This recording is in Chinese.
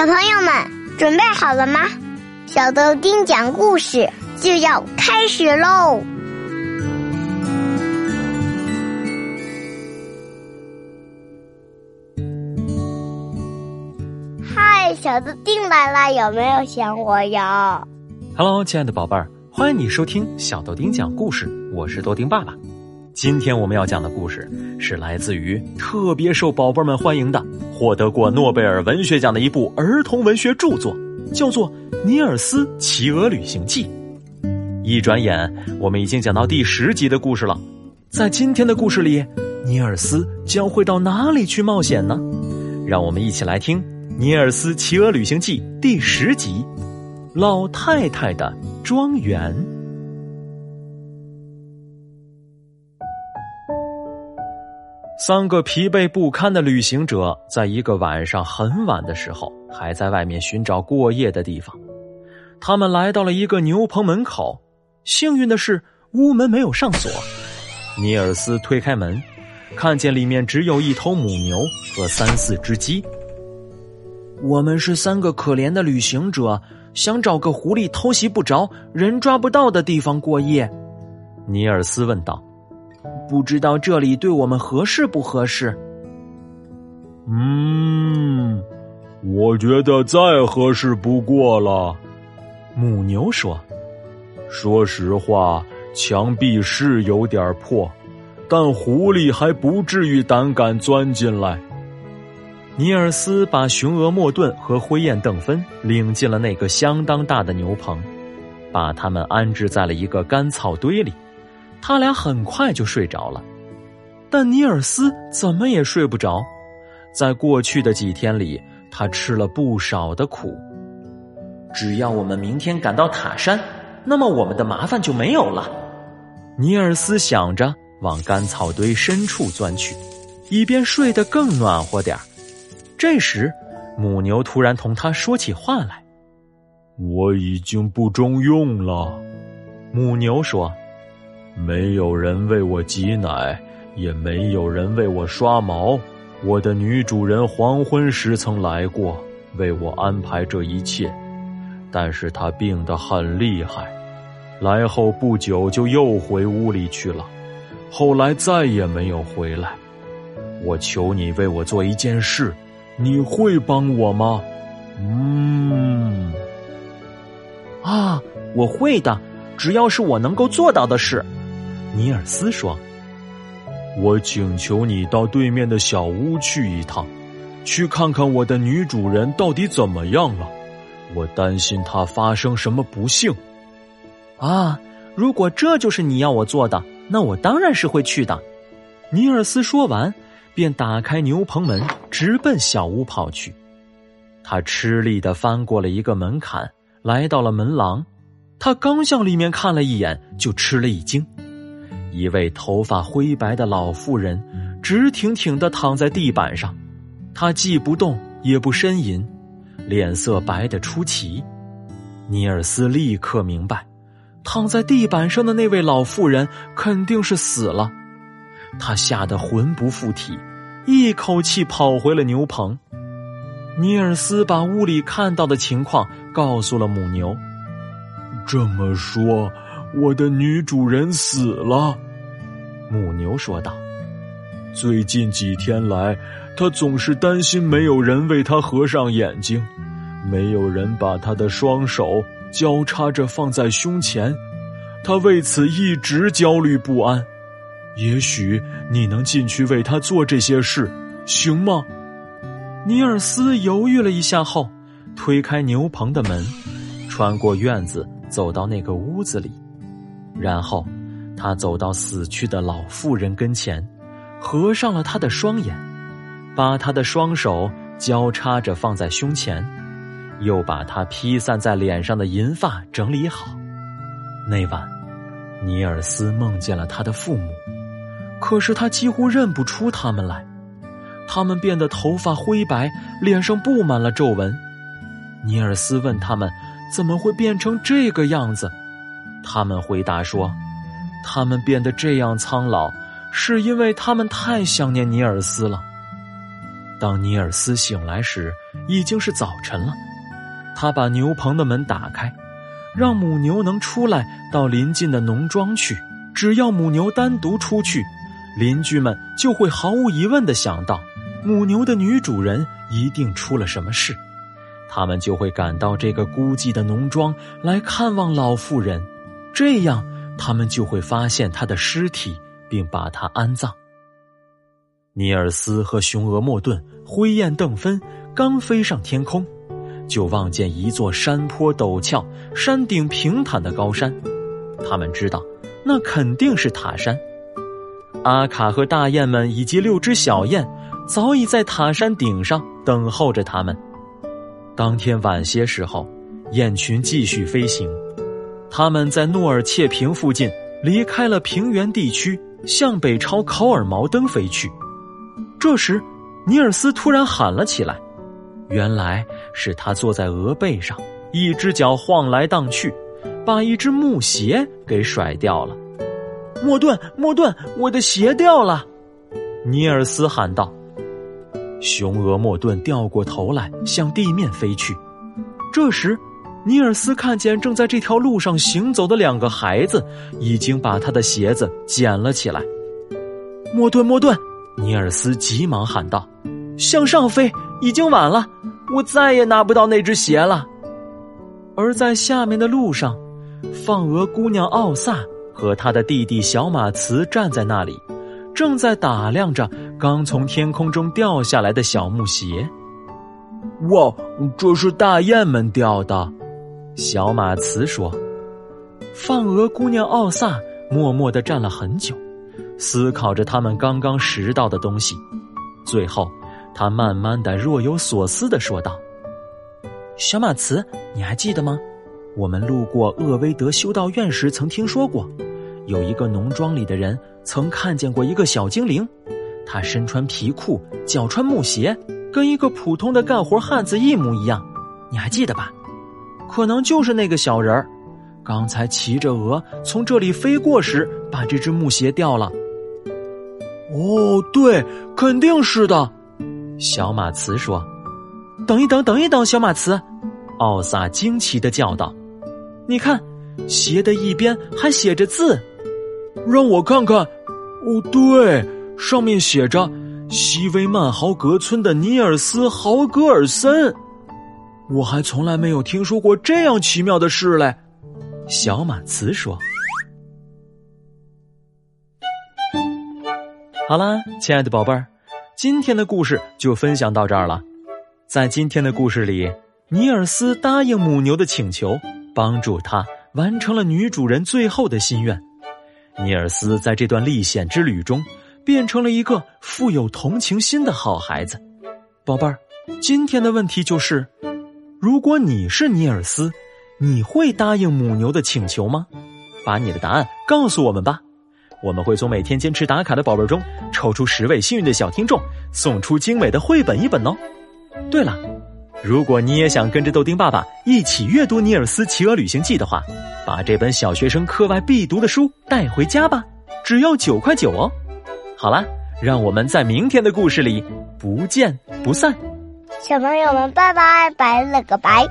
小朋友们准备好了吗？小豆丁讲故事就要开始喽！嗨，小豆丁来了，有没有想我呀？Hello，亲爱的宝贝儿，欢迎你收听小豆丁讲故事，我是豆丁爸爸。今天我们要讲的故事是来自于特别受宝贝们欢迎的、获得过诺贝尔文学奖的一部儿童文学著作，叫做《尼尔斯骑鹅旅行记》。一转眼，我们已经讲到第十集的故事了。在今天的故事里，尼尔斯将会到哪里去冒险呢？让我们一起来听《尼尔斯骑鹅旅行记》第十集《老太太的庄园》。三个疲惫不堪的旅行者，在一个晚上很晚的时候，还在外面寻找过夜的地方。他们来到了一个牛棚门口，幸运的是，屋门没有上锁。尼尔斯推开门，看见里面只有一头母牛和三四只鸡。我们是三个可怜的旅行者，想找个狐狸偷袭不着、人抓不到的地方过夜。尼尔斯问道。不知道这里对我们合适不合适？嗯，我觉得再合适不过了。母牛说：“说实话，墙壁是有点破，但狐狸还不至于胆敢钻进来。”尼尔斯把雄鹅莫顿和灰雁邓芬领进了那个相当大的牛棚，把他们安置在了一个干草堆里。他俩很快就睡着了，但尼尔斯怎么也睡不着。在过去的几天里，他吃了不少的苦。只要我们明天赶到塔山，那么我们的麻烦就没有了。尼尔斯想着，往干草堆深处钻去，以便睡得更暖和点这时，母牛突然同他说起话来：“我已经不中用了。”母牛说。没有人为我挤奶，也没有人为我刷毛。我的女主人黄昏时曾来过，为我安排这一切，但是她病得很厉害，来后不久就又回屋里去了，后来再也没有回来。我求你为我做一件事，你会帮我吗？嗯，啊，我会的，只要是我能够做到的事。尼尔斯说：“我请求你到对面的小屋去一趟，去看看我的女主人到底怎么样了。我担心她发生什么不幸。”啊，如果这就是你要我做的，那我当然是会去的。尼尔斯说完，便打开牛棚门，直奔小屋跑去。他吃力的翻过了一个门槛，来到了门廊。他刚向里面看了一眼，就吃了一惊。一位头发灰白的老妇人，直挺挺的躺在地板上，她既不动也不呻吟，脸色白得出奇。尼尔斯立刻明白，躺在地板上的那位老妇人肯定是死了。他吓得魂不附体，一口气跑回了牛棚。尼尔斯把屋里看到的情况告诉了母牛。这么说。我的女主人死了，母牛说道。最近几天来，她总是担心没有人为她合上眼睛，没有人把她的双手交叉着放在胸前，她为此一直焦虑不安。也许你能进去为她做这些事，行吗？尼尔斯犹豫了一下后，推开牛棚的门，穿过院子，走到那个屋子里。然后，他走到死去的老妇人跟前，合上了她的双眼，把她的双手交叉着放在胸前，又把她披散在脸上的银发整理好。那晚，尼尔斯梦见了他的父母，可是他几乎认不出他们来，他们变得头发灰白，脸上布满了皱纹。尼尔斯问他们：“怎么会变成这个样子？”他们回答说：“他们变得这样苍老，是因为他们太想念尼尔斯了。”当尼尔斯醒来时，已经是早晨了。他把牛棚的门打开，让母牛能出来到邻近的农庄去。只要母牛单独出去，邻居们就会毫无疑问的想到，母牛的女主人一定出了什么事。他们就会赶到这个孤寂的农庄来看望老妇人，这样他们就会发现他的尸体，并把他安葬。尼尔斯和雄鹅莫顿灰雁邓芬刚飞上天空，就望见一座山坡陡峭、山顶平坦的高山。他们知道，那肯定是塔山。阿卡和大雁们以及六只小雁早已在塔山顶上等候着他们。当天晚些时候，雁群继续飞行，他们在诺尔切平附近离开了平原地区，向北朝考尔毛登飞去。这时，尼尔斯突然喊了起来，原来是他坐在鹅背上，一只脚晃来荡去，把一只木鞋给甩掉了。莫顿，莫顿，我的鞋掉了！尼尔斯喊道。雄鹅莫顿掉过头来，向地面飞去。这时，尼尔斯看见正在这条路上行走的两个孩子，已经把他的鞋子捡了起来。莫顿，莫顿！尼尔斯急忙喊道：“向上飞，已经晚了，我再也拿不到那只鞋了。”而在下面的路上，放鹅姑娘奥萨和他的弟弟小马茨站在那里，正在打量着刚从天空中掉下来的小木鞋。哇，这是大雁们掉的，小马茨说。放鹅姑娘奥萨默默的站了很久。思考着他们刚刚拾到的东西，最后，他慢慢的、若有所思的说道：“小马茨，你还记得吗？我们路过厄威德修道院时，曾听说过，有一个农庄里的人曾看见过一个小精灵，他身穿皮裤，脚穿木鞋，跟一个普通的干活汉子一模一样。你还记得吧？可能就是那个小人儿，刚才骑着鹅从这里飞过时，把这只木鞋掉了。”哦，对，肯定是的。小马茨说：“等一等，等一等，小马茨！”奥萨惊奇的叫道：“你看，鞋的一边还写着字，让我看看。哦，对，上面写着‘西威曼豪格村的尼尔斯豪格尔森’。我还从来没有听说过这样奇妙的事嘞。”小马茨说。好啦，亲爱的宝贝儿，今天的故事就分享到这儿了。在今天的故事里，尼尔斯答应母牛的请求，帮助他完成了女主人最后的心愿。尼尔斯在这段历险之旅中，变成了一个富有同情心的好孩子。宝贝儿，今天的问题就是：如果你是尼尔斯，你会答应母牛的请求吗？把你的答案告诉我们吧。我们会从每天坚持打卡的宝贝中抽出十位幸运的小听众，送出精美的绘本一本哦。对了，如果你也想跟着豆丁爸爸一起阅读《尼尔斯骑鹅旅行记》的话，把这本小学生课外必读的书带回家吧，只要九块九哦。好啦，让我们在明天的故事里不见不散。小朋友们，拜拜，拜了个拜。